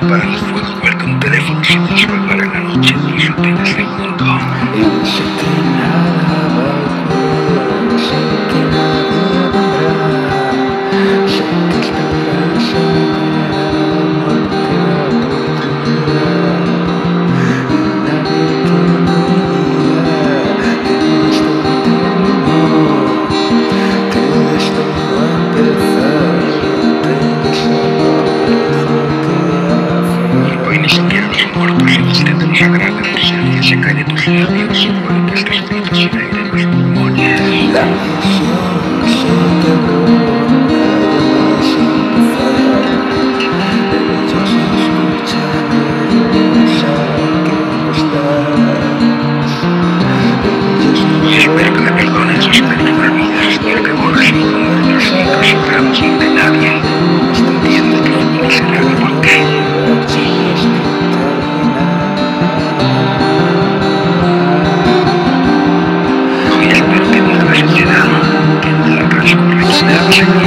disparar fuego, ver con teléfono, sus templos Thank you.